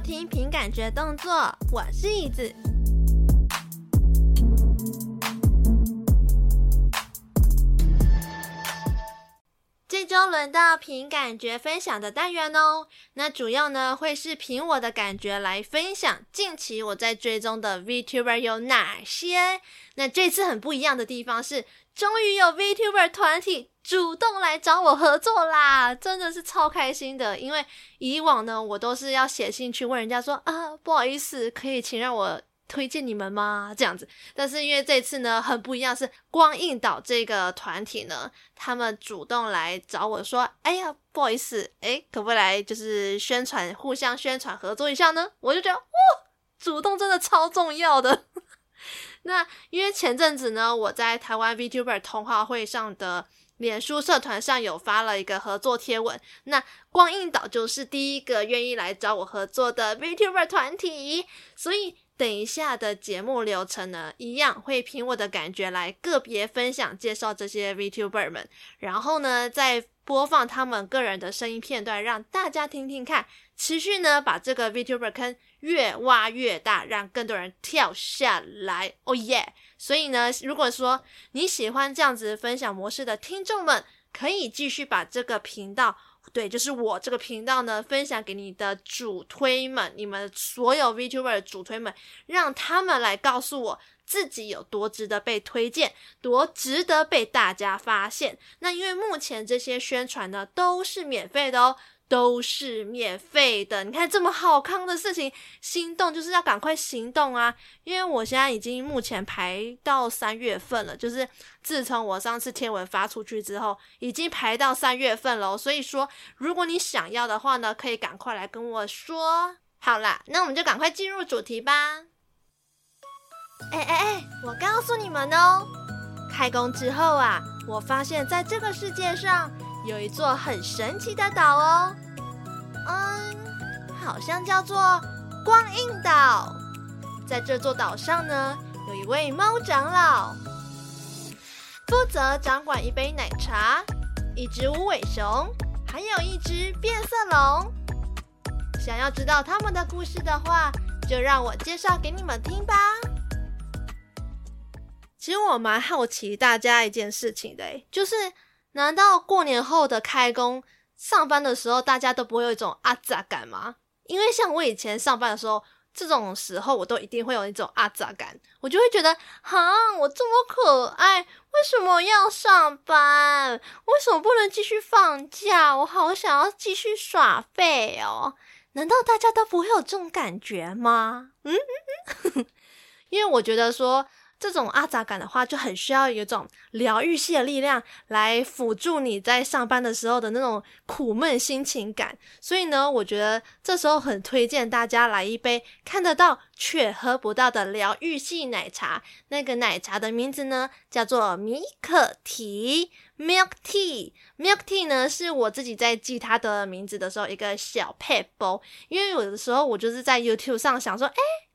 听凭感觉动作，我是椅子。就轮到凭感觉分享的单元哦，那主要呢会是凭我的感觉来分享近期我在追踪的 VTuber 有哪些。那这次很不一样的地方是，终于有 VTuber 团体主动来找我合作啦，真的是超开心的。因为以往呢，我都是要写信去问人家说啊，不好意思，可以请让我。推荐你们吗？这样子，但是因为这次呢很不一样，是光映岛这个团体呢，他们主动来找我说：“哎呀，不好意思，哎，可不可以来就是宣传，互相宣传合作一下呢？”我就觉得哇，主动真的超重要的。那因为前阵子呢，我在台湾 VTuber 通话会上的脸书社团上有发了一个合作贴文，那光映岛就是第一个愿意来找我合作的 VTuber 团体，所以。等一下的节目流程呢，一样会凭我的感觉来个别分享介绍这些 VTuber 们，然后呢再播放他们个人的声音片段，让大家听听看，持续呢把这个 VTuber 坑越挖越大，让更多人跳下来，哦耶！所以呢，如果说你喜欢这样子分享模式的听众们，可以继续把这个频道。对，就是我这个频道呢，分享给你的主推们，你们所有 VTuber 的主推们，让他们来告诉我自己有多值得被推荐，多值得被大家发现。那因为目前这些宣传呢，都是免费的哦。都是免费的，你看这么好康的事情，心动就是要赶快行动啊！因为我现在已经目前排到三月份了，就是自从我上次天文发出去之后，已经排到三月份了。所以说，如果你想要的话呢，可以赶快来跟我说。好啦，那我们就赶快进入主题吧。哎哎哎，我告诉你们哦，开工之后啊，我发现在这个世界上。有一座很神奇的岛哦，嗯，好像叫做光映岛。在这座岛上呢，有一位猫长老，负责掌管一杯奶茶、一只无尾熊，还有一只变色龙。想要知道他们的故事的话，就让我介绍给你们听吧。其实我蛮好奇大家一件事情的，就是。难道过年后的开工上班的时候，大家都不会有一种阿杂感吗？因为像我以前上班的时候，这种时候我都一定会有一种阿杂感，我就会觉得，哈，我这么可爱，为什么要上班？为什么不能继续放假？我好想要继续耍废哦！难道大家都不会有这种感觉吗？嗯嗯嗯，因为我觉得说。这种阿杂感的话，就很需要有一种疗愈系的力量来辅助你在上班的时候的那种苦闷心情感。所以呢，我觉得这时候很推荐大家来一杯看得到却喝不到的疗愈系奶茶。那个奶茶的名字呢，叫做米可提 （Milk Tea）。Milk Tea 呢，是我自己在记它的名字的时候一个小撇步，因为有的时候我就是在 YouTube 上想说，哎。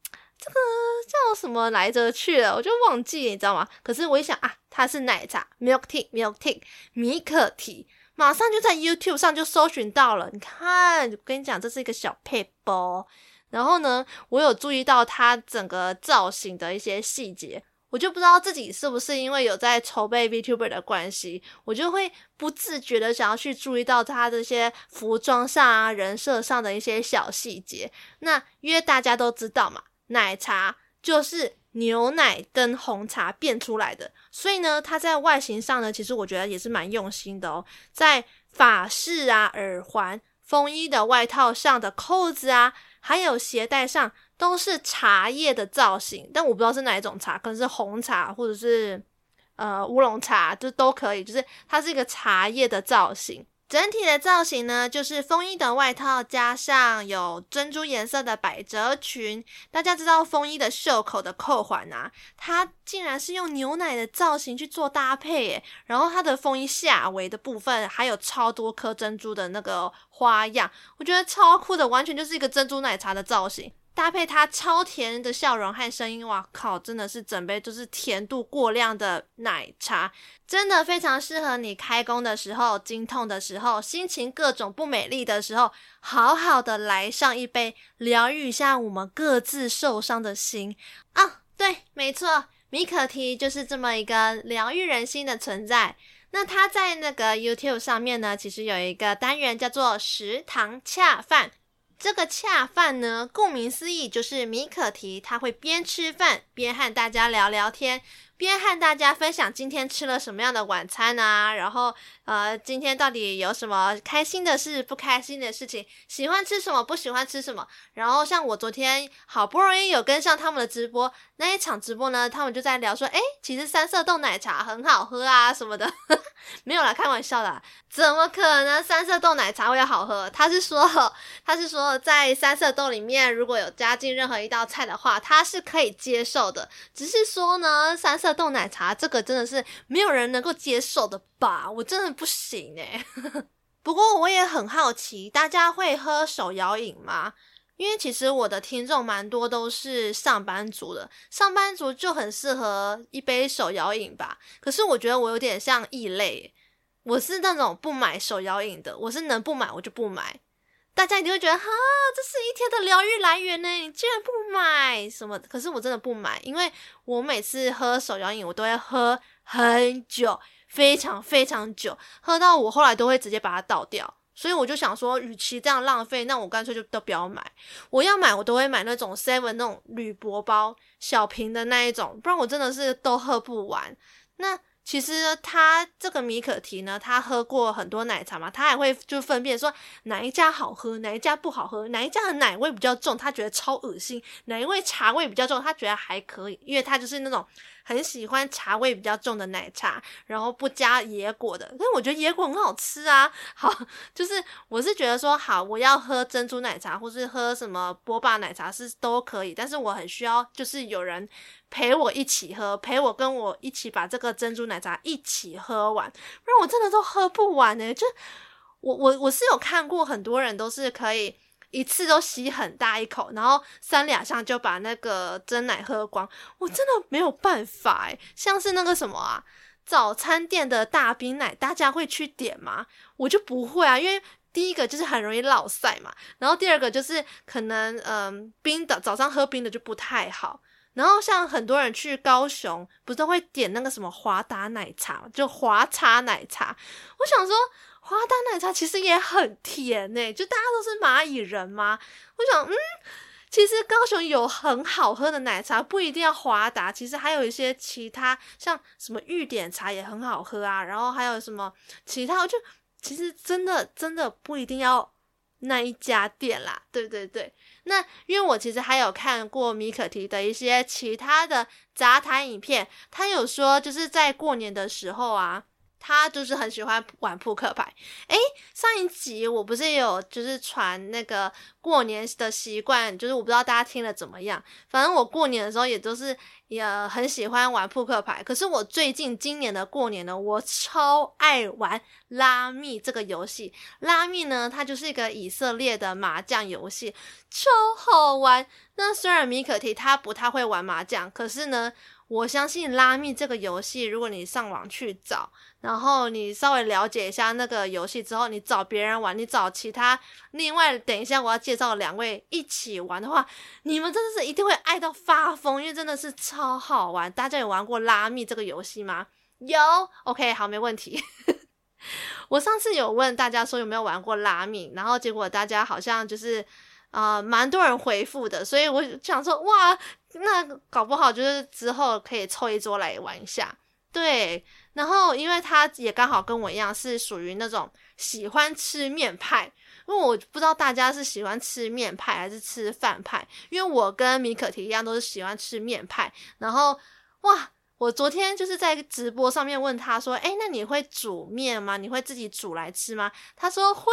这个叫什么来着去了，我就忘记，你知道吗？可是我一想啊，它是奶茶，milk tea，milk tea，米可提，马上就在 YouTube 上就搜寻到了。你看，我跟你讲，这是一个小撇步。然后呢，我有注意到它整个造型的一些细节，我就不知道自己是不是因为有在筹备 VTuber 的关系，我就会不自觉的想要去注意到它这些服装上啊、人设上的一些小细节。那因为大家都知道嘛。奶茶就是牛奶跟红茶变出来的，所以呢，它在外形上呢，其实我觉得也是蛮用心的哦。在法式啊、耳环、风衣的外套上的扣子啊，还有鞋带上，都是茶叶的造型。但我不知道是哪一种茶，可能是红茶或者是呃乌龙茶，就都可以。就是它是一个茶叶的造型。整体的造型呢，就是风衣的外套加上有珍珠颜色的百褶裙。大家知道风衣的袖口的扣环啊，它竟然是用牛奶的造型去做搭配耶。然后它的风衣下围的部分还有超多颗珍珠的那个花样，我觉得超酷的，完全就是一个珍珠奶茶的造型。搭配它超甜的笑容和声音，哇靠，真的是整杯就是甜度过量的奶茶，真的非常适合你开工的时候、经痛的时候、心情各种不美丽的时候，好好的来上一杯，疗愈一下我们各自受伤的心啊！对，没错，米可提就是这么一个疗愈人心的存在。那它在那个 YouTube 上面呢，其实有一个单元叫做“食堂恰饭”。这个恰饭呢，顾名思义就是米可提，他会边吃饭边和大家聊聊天。边和大家分享今天吃了什么样的晚餐啊，然后呃，今天到底有什么开心的事、不开心的事情，喜欢吃什么、不喜欢吃什么。然后像我昨天好不容易有跟上他们的直播，那一场直播呢，他们就在聊说，诶，其实三色豆奶茶很好喝啊什么的，没有啦，开玩笑的，怎么可能三色豆奶茶会好喝？他是说，他是说在三色豆里面如果有加进任何一道菜的话，他是可以接受的，只是说呢，三。色豆奶茶这个真的是没有人能够接受的吧？我真的不行哎。不过我也很好奇，大家会喝手摇饮吗？因为其实我的听众蛮多都是上班族的，上班族就很适合一杯手摇饮吧。可是我觉得我有点像异类，我是那种不买手摇饮的，我是能不买我就不买。大家一定会觉得哈，这是一天的疗愈来源呢，你竟然不买什么？可是我真的不买，因为我每次喝手摇饮，我都会喝很久，非常非常久，喝到我后来都会直接把它倒掉。所以我就想说，与其这样浪费，那我干脆就都不要买。我要买，我都会买那种 seven 那种铝箔包小瓶的那一种，不然我真的是都喝不完。那。其实他这个米可提呢，他喝过很多奶茶嘛，他还会就分辨说哪一家好喝，哪一家不好喝，哪一家的奶味比较重，他觉得超恶心；哪一位茶味比较重，他觉得还可以，因为他就是那种很喜欢茶味比较重的奶茶，然后不加椰果的。但我觉得椰果很好吃啊。好，就是我是觉得说，好，我要喝珍珠奶茶或是喝什么波霸奶茶是都可以，但是我很需要就是有人。陪我一起喝，陪我跟我一起把这个珍珠奶茶一起喝完，不然我真的都喝不完呢。就我我我是有看过很多人都是可以一次都吸很大一口，然后三两下就把那个真奶喝光，我真的没有办法诶。像是那个什么啊，早餐店的大冰奶，大家会去点吗？我就不会啊，因为第一个就是很容易落赛嘛，然后第二个就是可能嗯冰的早上喝冰的就不太好。然后像很多人去高雄，不是都会点那个什么华达奶茶，就华茶奶茶。我想说，华达奶茶其实也很甜诶，就大家都是蚂蚁人吗？我想，嗯，其实高雄有很好喝的奶茶，不一定要华达，其实还有一些其他，像什么玉点茶也很好喝啊。然后还有什么其他，就其实真的真的不一定要那一家店啦，对对对。那因为我其实还有看过米可提的一些其他的杂谈影片，他有说就是在过年的时候啊，他就是很喜欢玩扑克牌。诶，上一集我不是有就是传那个过年的习惯，就是我不知道大家听了怎么样，反正我过年的时候也都是。也很喜欢玩扑克牌，可是我最近今年的过年呢，我超爱玩拉密这个游戏。拉密呢，它就是一个以色列的麻将游戏，超好玩。那虽然米可提他不太会玩麻将，可是呢。我相信拉密这个游戏，如果你上网去找，然后你稍微了解一下那个游戏之后，你找别人玩，你找其他另外，等一下我要介绍两位一起玩的话，你们真的是一定会爱到发疯，因为真的是超好玩。大家有玩过拉密这个游戏吗？有，OK，好，没问题。我上次有问大家说有没有玩过拉密，然后结果大家好像就是。啊、呃，蛮多人回复的，所以我想说，哇，那搞不好就是之后可以凑一桌来玩一下。对，然后因为他也刚好跟我一样是属于那种喜欢吃面派，因为我不知道大家是喜欢吃面派还是吃饭派，因为我跟米可提一样都是喜欢吃面派。然后，哇，我昨天就是在直播上面问他说：“诶，那你会煮面吗？你会自己煮来吃吗？”他说会，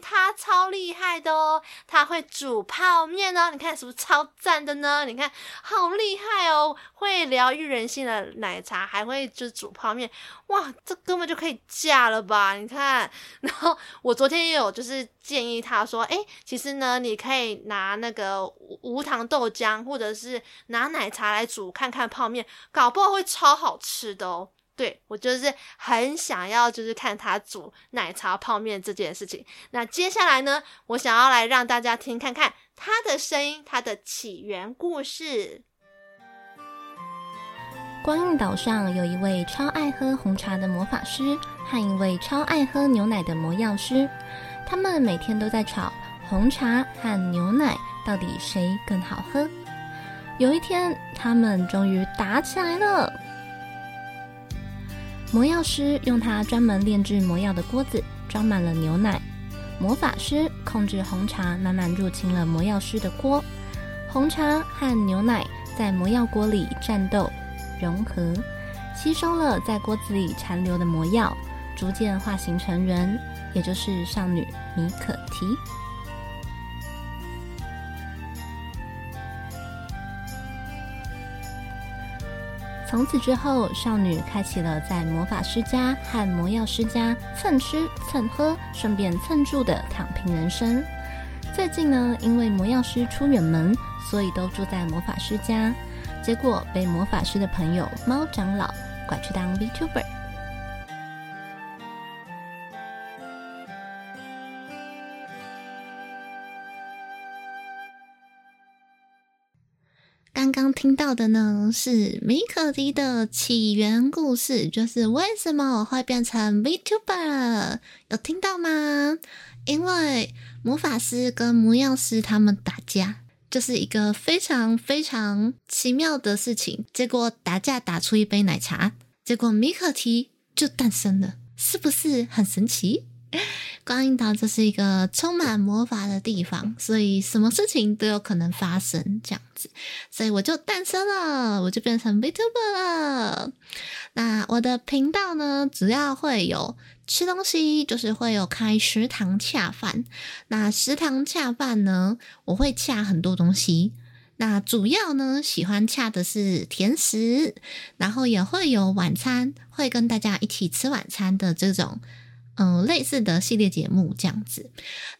他超厉害的哦，他会煮泡面哦。你看是不是超赞的呢？你看好厉害哦，会疗愈人心的奶茶，还会就是煮泡面，哇，这根本就可以嫁了吧？你看，然后我昨天也有就是建议他说：“诶，其实呢，你可以拿那个无糖豆浆，或者是拿奶茶来煮看看泡面，搞不好会。”超好吃的哦！对，我就是很想要，就是看他煮奶茶泡面这件事情。那接下来呢，我想要来让大家听看看他的声音，他的起源故事。光印岛上有一位超爱喝红茶的魔法师和一位超爱喝牛奶的魔药师，他们每天都在吵红茶和牛奶到底谁更好喝。有一天，他们终于打起来了。魔药师用他专门炼制魔药的锅子装满了牛奶，魔法师控制红茶慢慢入侵了魔药师的锅，红茶和牛奶在魔药锅里战斗、融合，吸收了在锅子里残留的魔药，逐渐化形成人，也就是少女米可提。从此之后，少女开启了在魔法师家和魔药师家蹭吃蹭喝，顺便蹭住的躺平人生。最近呢，因为魔药师出远门，所以都住在魔法师家，结果被魔法师的朋友猫长老拐去当 VTuber。刚听到的呢，是米可提的起源故事，就是为什么我会变成 VTuber，有听到吗？因为魔法师跟魔药师他们打架，就是一个非常非常奇妙的事情。结果打架打出一杯奶茶，结果米可提就诞生了，是不是很神奇？光音岛这是一个充满魔法的地方，所以什么事情都有可能发生，这样子，所以我就诞生了，我就变成 VTuber 了。那我的频道呢，主要会有吃东西，就是会有开食堂恰饭。那食堂恰饭呢，我会恰很多东西。那主要呢，喜欢恰的是甜食，然后也会有晚餐，会跟大家一起吃晚餐的这种。嗯，类似的系列节目这样子。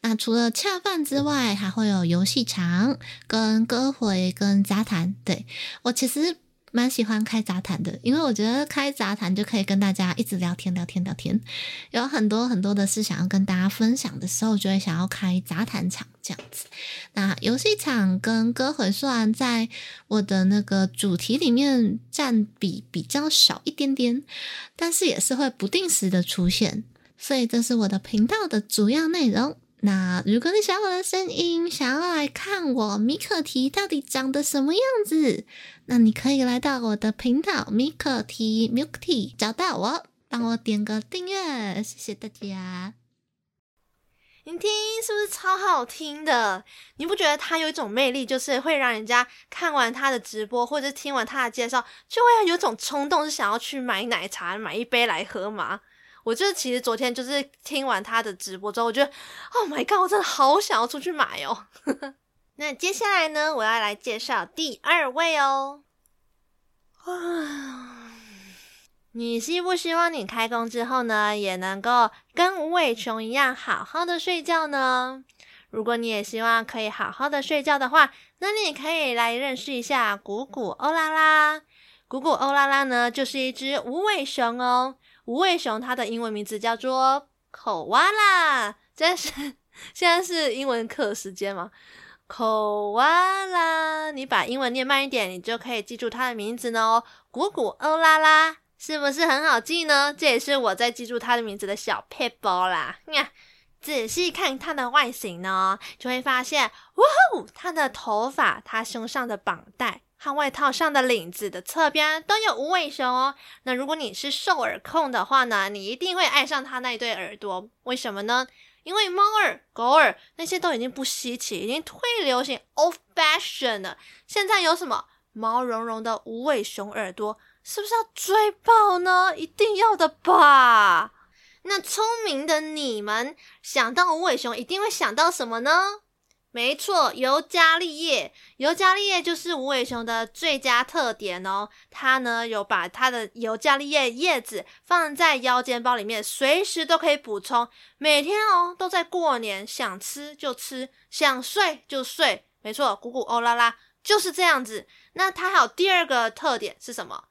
那除了恰饭之外，还会有游戏场、跟歌会、跟杂谈。对，我其实蛮喜欢开杂谈的，因为我觉得开杂谈就可以跟大家一直聊天、聊天、聊天，有很多很多的事想要跟大家分享的时候，就会想要开杂谈场这样子。那游戏场跟歌会虽然在我的那个主题里面占比比较少一点点，但是也是会不定时的出现。所以这是我的频道的主要内容。那如果你喜欢我的声音，想要来看我米可提到底长得什么样子，那你可以来到我的频道米可提 Milk Tea，找到我，帮我点个订阅，谢谢大家。你听是不是超好听的？你不觉得他有一种魅力，就是会让人家看完他的直播，或者听完他的介绍，就会有种冲动，是想要去买奶茶，买一杯来喝吗？我就是其实昨天就是听完他的直播之后，我觉得，Oh my god，我真的好想要出去买哦。那接下来呢，我要来介绍第二位哦。啊，你希不希望你开工之后呢，也能够跟无尾熊一样好好的睡觉呢？如果你也希望可以好好的睡觉的话，那你可以来认识一下鼓鼓欧拉拉。鼓鼓欧拉拉呢，就是一只无尾熊哦。无尾熊，它的英文名字叫做口哇啦。这是 现在是英文课时间吗？口哇啦，你把英文念慢一点，你就可以记住它的名字呢哦。鼓鼓欧啦啦，是不是很好记呢？这也是我在记住它的名字的小撇步啦。呀，仔细看它的外形呢，就会发现，哇哦，它的头发，它胸上的绑带。它外套上的领子的侧边都有无尾熊哦。那如果你是兽耳控的话呢，你一定会爱上它那一对耳朵。为什么呢？因为猫耳、狗耳那些都已经不稀奇，已经退流行，old fashion 了。现在有什么毛茸茸的无尾熊耳朵，是不是要追爆呢？一定要的吧？那聪明的你们想到无尾熊，一定会想到什么呢？没错，尤加利叶，尤加利叶就是无尾熊的最佳特点哦。它呢有把它的尤加利叶叶子放在腰间包里面，随时都可以补充。每天哦都在过年，想吃就吃，想睡就睡。没错，鼓鼓欧拉拉就是这样子。那它还有第二个特点是什么？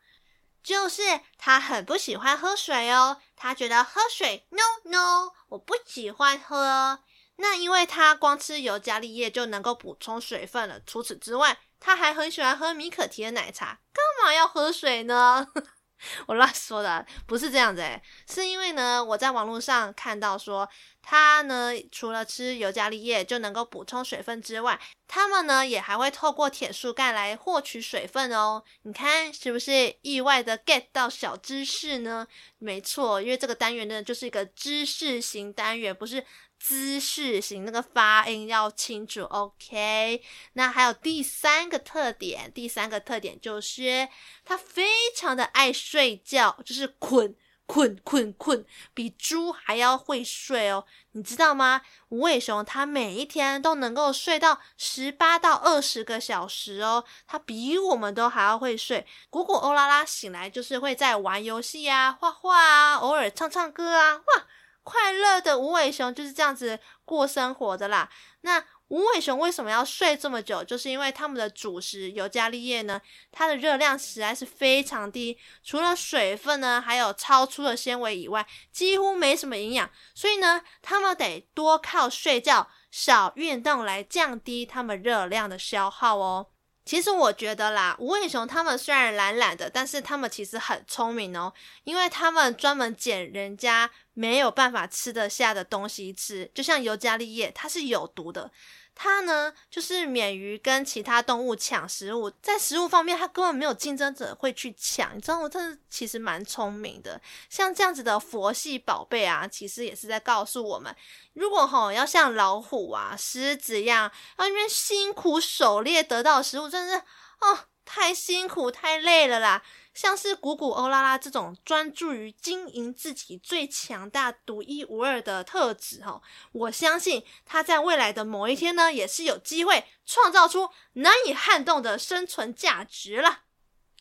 就是它很不喜欢喝水哦。它觉得喝水，no no，我不喜欢喝。那因为它光吃尤加利叶就能够补充水分了。除此之外，它还很喜欢喝米可提的奶茶。干嘛要喝水呢？我乱说的，不是这样子诶，是因为呢，我在网络上看到说，它呢除了吃尤加利叶就能够补充水分之外，它们呢也还会透过铁树干来获取水分哦。你看是不是意外的 get 到小知识呢？没错，因为这个单元呢就是一个知识型单元，不是。姿势型，那个发音要清楚，OK。那还有第三个特点，第三个特点就是它非常的爱睡觉，就是困困困困，比猪还要会睡哦。你知道吗？无尾熊它每一天都能够睡到十八到二十个小时哦，它比我们都还要会睡。果果欧拉拉醒来就是会在玩游戏啊、画画啊，偶尔唱唱歌啊，哇！快乐的无尾熊就是这样子过生活的啦。那无尾熊为什么要睡这么久？就是因为它们的主食尤加利叶呢，它的热量实在是非常低，除了水分呢，还有超粗的纤维以外，几乎没什么营养。所以呢，它们得多靠睡觉、少运动来降低它们热量的消耗哦。其实我觉得啦，无尾熊他们虽然懒懒的，但是他们其实很聪明哦，因为他们专门捡人家没有办法吃得下的东西吃，就像尤加利叶，它是有毒的。它呢，就是免于跟其他动物抢食物，在食物方面，它根本没有竞争者会去抢。你知道，我真的其实蛮聪明的。像这样子的佛系宝贝啊，其实也是在告诉我们，如果吼要像老虎啊、狮子一样，要因为辛苦狩猎得到食物，真的是哦，太辛苦、太累了啦。像是鼓鼓欧拉拉这种专注于经营自己最强大、独一无二的特质，哈，我相信他在未来的某一天呢，也是有机会创造出难以撼动的生存价值了。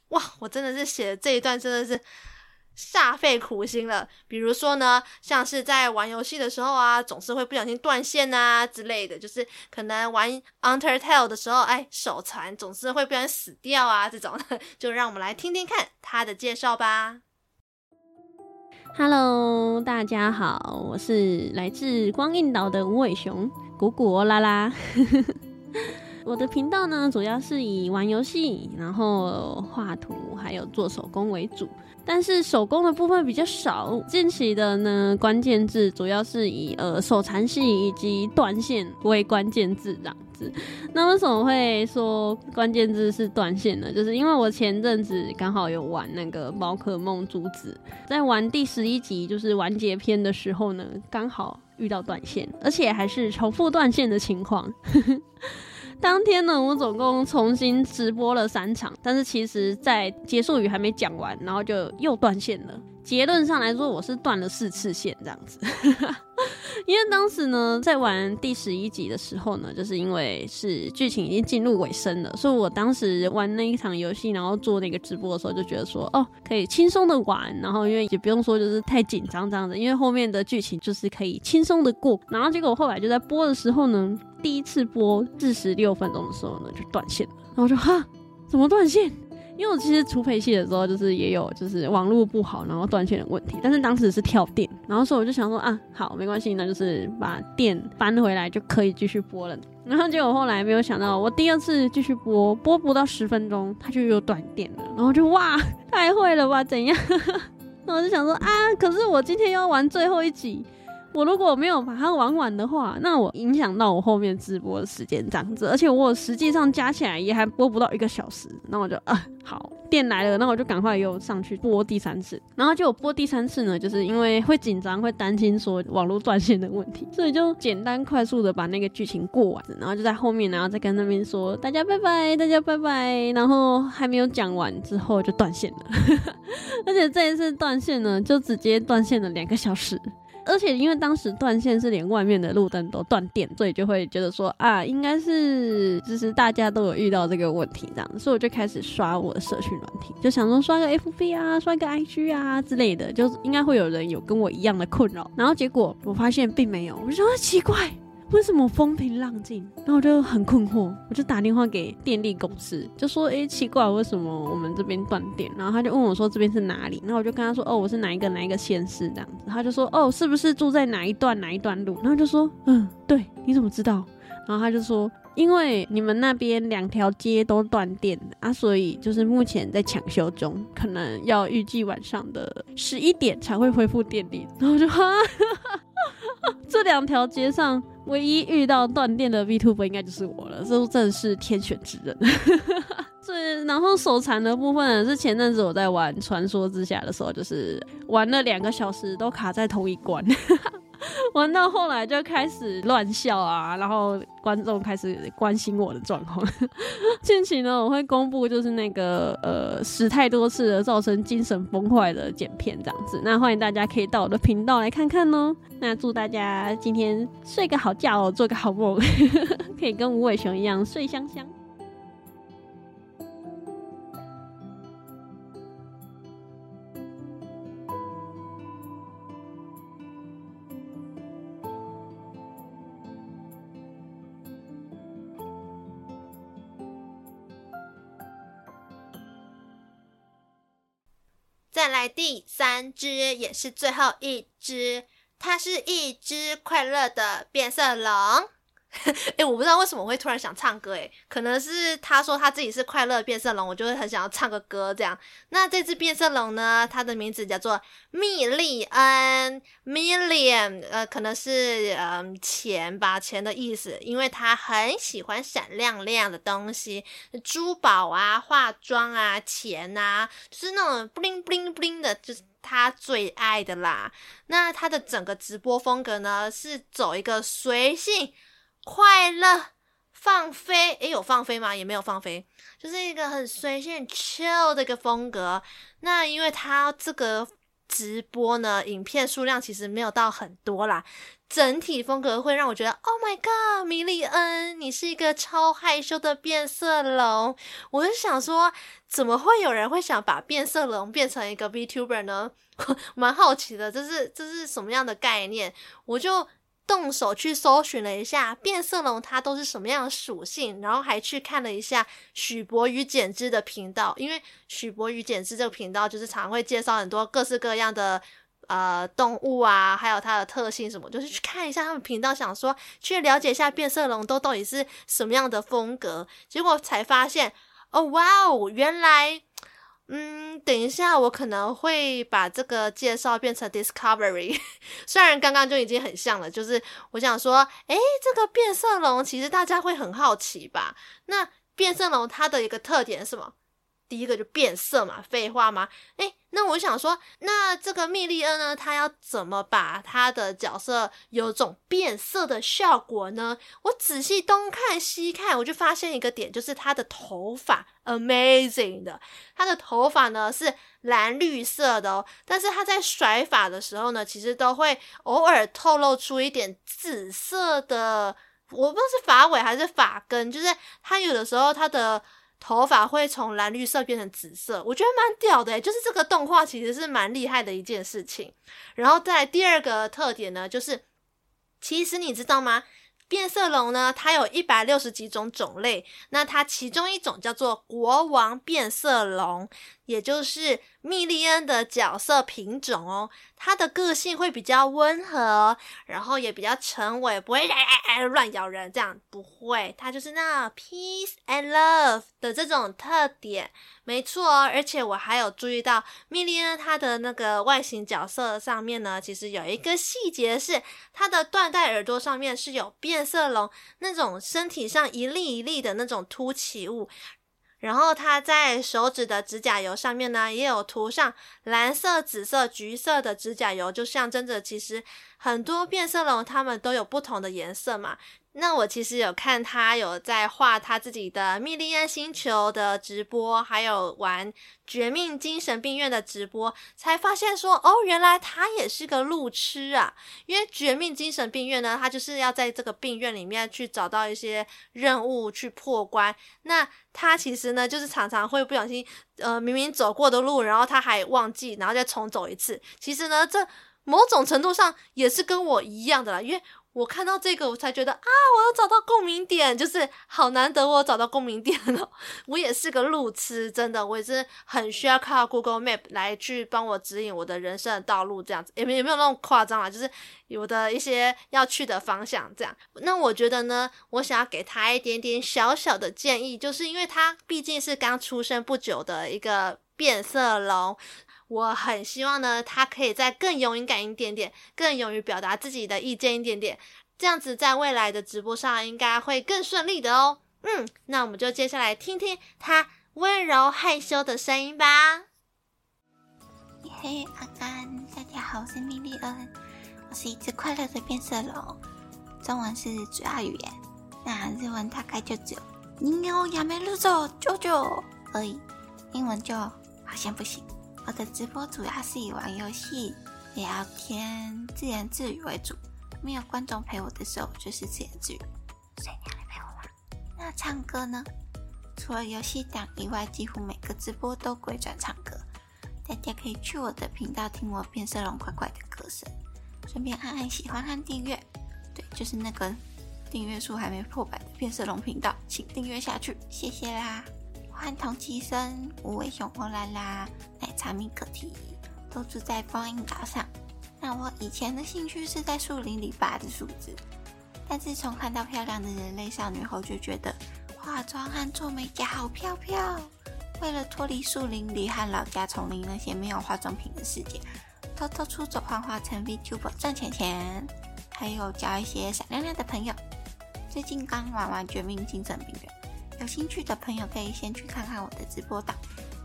哇，我真的是写的这一段真的是。煞费苦心了，比如说呢，像是在玩游戏的时候啊，总是会不小心断线啊之类的，就是可能玩 Undertale 的时候，哎，手残总是会不小心死掉啊，这种，就让我们来听听看他的介绍吧。Hello，大家好，我是来自光印岛的无尾熊，鼓鼓欧拉拉。我的频道呢，主要是以玩游戏，然后画图，还有做手工为主。但是手工的部分比较少。近期的呢，关键字主要是以呃手残系以及断线为关键字这样子。那为什么会说关键字是断线呢？就是因为我前阵子刚好有玩那个宝可梦朱紫，在玩第十一集就是完结篇的时候呢，刚好遇到断线，而且还是重复断线的情况。当天呢，我总共重新直播了三场，但是其实，在结束语还没讲完，然后就又断线了。结论上来说，我是断了四次线这样子。因为当时呢，在玩第十一集的时候呢，就是因为是剧情已经进入尾声了，所以我当时玩那一场游戏，然后做那个直播的时候，就觉得说，哦，可以轻松的玩，然后因为也不用说就是太紧张这样子，因为后面的剧情就是可以轻松的过。然后结果我后来就在播的时候呢。第一次播四十六分钟的时候呢，就断线了。然后就哈，怎么断线？因为我其实除配器的时候，就是也有就是网络不好，然后断线的问题。但是当时是跳电，然后所以我就想说啊，好，没关系，那就是把电搬回来就可以继续播了。然后结果后来没有想到，我第二次继续播，播不到十分钟，它就又断电了。然后就哇，太会了吧？怎样？那我就想说啊，可是我今天要玩最后一集。我如果没有把它玩完的话，那我影响到我后面直播的时间这样子，而且我实际上加起来也还播不到一个小时，那我就啊好，电来了，那我就赶快又上去播第三次，然后就播第三次呢，就是因为会紧张，会担心说网络断线的问题，所以就简单快速的把那个剧情过完，然后就在后面，然后再跟那边说大家拜拜，大家拜拜，然后还没有讲完之后就断线了，而且这一次断线呢，就直接断线了两个小时。而且因为当时断线是连外面的路灯都断电，所以就会觉得说啊，应该是就是大家都有遇到这个问题这样，所以我就开始刷我的社群软体，就想说刷个 FB 啊，刷个 IG 啊之类的，就应该会有人有跟我一样的困扰。然后结果我发现并没有，我就说奇怪。为什么风平浪静？然后我就很困惑，我就打电话给电力公司，就说：“诶，奇怪，为什么我们这边断电？”然后他就问我说：“这边是哪里？”然后我就跟他说：“哦，我是哪一个哪一个县市这样子。”他就说：“哦，是不是住在哪一段哪一段路？”然后就说：“嗯，对，你怎么知道？”然后他就说：“因为你们那边两条街都断电啊，所以就是目前在抢修中，可能要预计晚上的十一点才会恢复电力。”然后我就哈。这两条街上唯一遇到断电的 VTuber 应该就是我了，这真的是天选之人。这，然后手残的部分，是前阵子我在玩《传说之下》的时候，就是玩了两个小时都卡在同一关。玩到后来就开始乱笑啊，然后观众开始关心我的状况。近期呢，我会公布就是那个呃死太多次的造成精神崩坏的剪片这样子，那欢迎大家可以到我的频道来看看哦。那祝大家今天睡个好觉哦，做个好梦，可以跟无尾熊一样睡香香。第三只，也是最后一只，它是一只快乐的变色龙。哎、我不知道为什么会突然想唱歌，哎，可能是他说他自己是快乐变色龙，我就会很想要唱个歌这样。那这只变色龙呢，它的名字叫做蜜莉恩 （Million），呃，可能是嗯钱吧，钱的意思，因为它很喜欢闪亮亮的东西，珠宝啊、化妆啊、钱啊，就是那种 bling bling bling 的，就是他最爱的啦。那他的整个直播风格呢，是走一个随性。快乐放飞，诶，有放飞吗？也没有放飞，就是一个很随性、chill 的一个风格。那因为他这个直播呢，影片数量其实没有到很多啦，整体风格会让我觉得，Oh my god，米莉恩，你是一个超害羞的变色龙。我就想说，怎么会有人会想把变色龙变成一个 VTuber 呢？蛮好奇的，这是这是什么样的概念？我就。动手去搜寻了一下变色龙它都是什么样的属性，然后还去看了一下许博宇剪枝的频道，因为许博宇剪枝这个频道就是常会介绍很多各式各样的呃动物啊，还有它的特性什么，就是去看一下他们频道，想说去了解一下变色龙都到底是什么样的风格，结果才发现哦，哇哦，原来。嗯，等一下，我可能会把这个介绍变成 Discovery，虽然刚刚就已经很像了，就是我想说，诶，这个变色龙其实大家会很好奇吧？那变色龙它的一个特点是什么？第一个就变色嘛，废话吗？诶，那我想说，那这个蜜莉恩呢，他要怎么把他的角色有种变色的效果呢？我仔细东看西看，我就发现一个点，就是他的头发，amazing 的，他的头发呢是蓝绿色的哦，但是他在甩发的时候呢，其实都会偶尔透露出一点紫色的，我不知道是发尾还是发根，就是他有的时候他的。头发会从蓝绿色变成紫色，我觉得蛮屌的诶，就是这个动画其实是蛮厉害的一件事情。然后在第二个特点呢，就是其实你知道吗？变色龙呢，它有一百六十几种种类，那它其中一种叫做国王变色龙，也就是蜜莉恩的角色品种哦。她的个性会比较温和，然后也比较沉稳，不会乱咬人，这样不会。她就是那 peace and love 的这种特点，没错哦。而且我还有注意到蜜莉恩她的那个外形角色上面呢，其实有一个细节是她的缎带耳朵上面是有变色龙那种身体上一粒一粒的那种凸起物。然后它在手指的指甲油上面呢，也有涂上蓝色、紫色、橘色的指甲油，就象征着其实很多变色龙它们都有不同的颜色嘛。那我其实有看他有在画他自己的蜜莉安星球的直播，还有玩绝命精神病院的直播，才发现说哦，原来他也是个路痴啊！因为绝命精神病院呢，他就是要在这个病院里面去找到一些任务去破关。那他其实呢，就是常常会不小心，呃，明明走过的路，然后他还忘记，然后再重走一次。其实呢，这某种程度上也是跟我一样的啦，因为。我看到这个，我才觉得啊，我要找到共鸣点，就是好难得我找到共鸣点了。我也是个路痴，真的，我也是很需要靠 Google Map 来去帮我指引我的人生的道路，这样子，也没有没有那么夸张啦，就是有的一些要去的方向这样。那我觉得呢，我想要给他一点点小小的建议，就是因为他毕竟是刚出生不久的一个变色龙。我很希望呢，他可以再更勇敢一点点，更勇于表达自己的意见一点点，这样子在未来的直播上应该会更顺利的哦。嗯，那我们就接下来听听他温柔害羞的声音吧。嘿，安安，大家好，我是米莉恩，我是一只快乐的变色龙，中文是主要语言，那日文大概就只有“你有亚美路走舅舅”而已，英文就好像不行。我的直播主要是以玩游戏、聊天、自言自语为主。没有观众陪我的时候，就是自言自语。谁要来陪我玩？那唱歌呢？除了游戏档以外，几乎每个直播都鬼转唱歌。大家可以去我的频道听我变色龙怪怪的歌声，顺便按按喜欢和订阅。对，就是那个订阅数还没破百的变色龙频道，请订阅下去，谢谢啦。和同期生无尾熊欧啦啦、奶茶米可提都住在光荫岛上。那我以前的兴趣是在树林里拔的树枝，但自从看到漂亮的人类少女后，就觉得化妆和做美甲好飘飘。为了脱离树林里和老家丛林那些没有化妆品的世界，偷偷出走幻化成 VTuber 赚钱钱，还有交一些闪亮亮的朋友。最近刚玩完《绝命精神病院》。有兴趣的朋友可以先去看看我的直播档，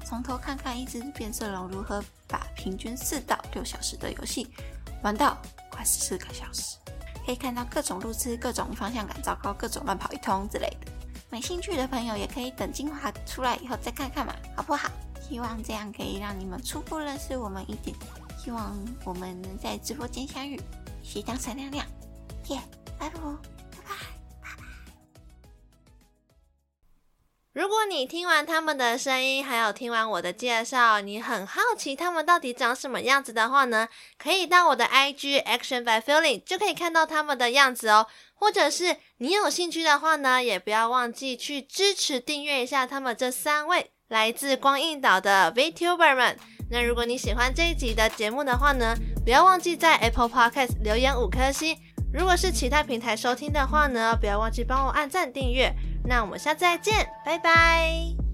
从头看看一只变色龙如何把平均四到六小时的游戏玩到快十四个小时，可以看到各种路痴、各种方向感糟糕、各种乱跑一通之类的。没兴趣的朋友也可以等精华出来以后再看看嘛，好不好？希望这样可以让你们初步认识我们一点。希望我们能在直播间相遇，一起当闪亮亮，耶！拜拜。你听完他们的声音，还有听完我的介绍，你很好奇他们到底长什么样子的话呢？可以到我的 IG Action by Feeling 就可以看到他们的样子哦。或者是你有兴趣的话呢，也不要忘记去支持订阅一下他们这三位来自光印岛的 VTuber 们。那如果你喜欢这一集的节目的话呢，不要忘记在 Apple Podcast 留言五颗星。如果是其他平台收听的话呢，不要忘记帮我按赞订阅。那我们下次再见，拜拜。